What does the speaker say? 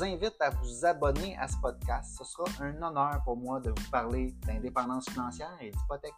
Je vous invite à vous abonner à ce podcast. Ce sera un honneur pour moi de vous parler d'indépendance financière et d'hypothèque.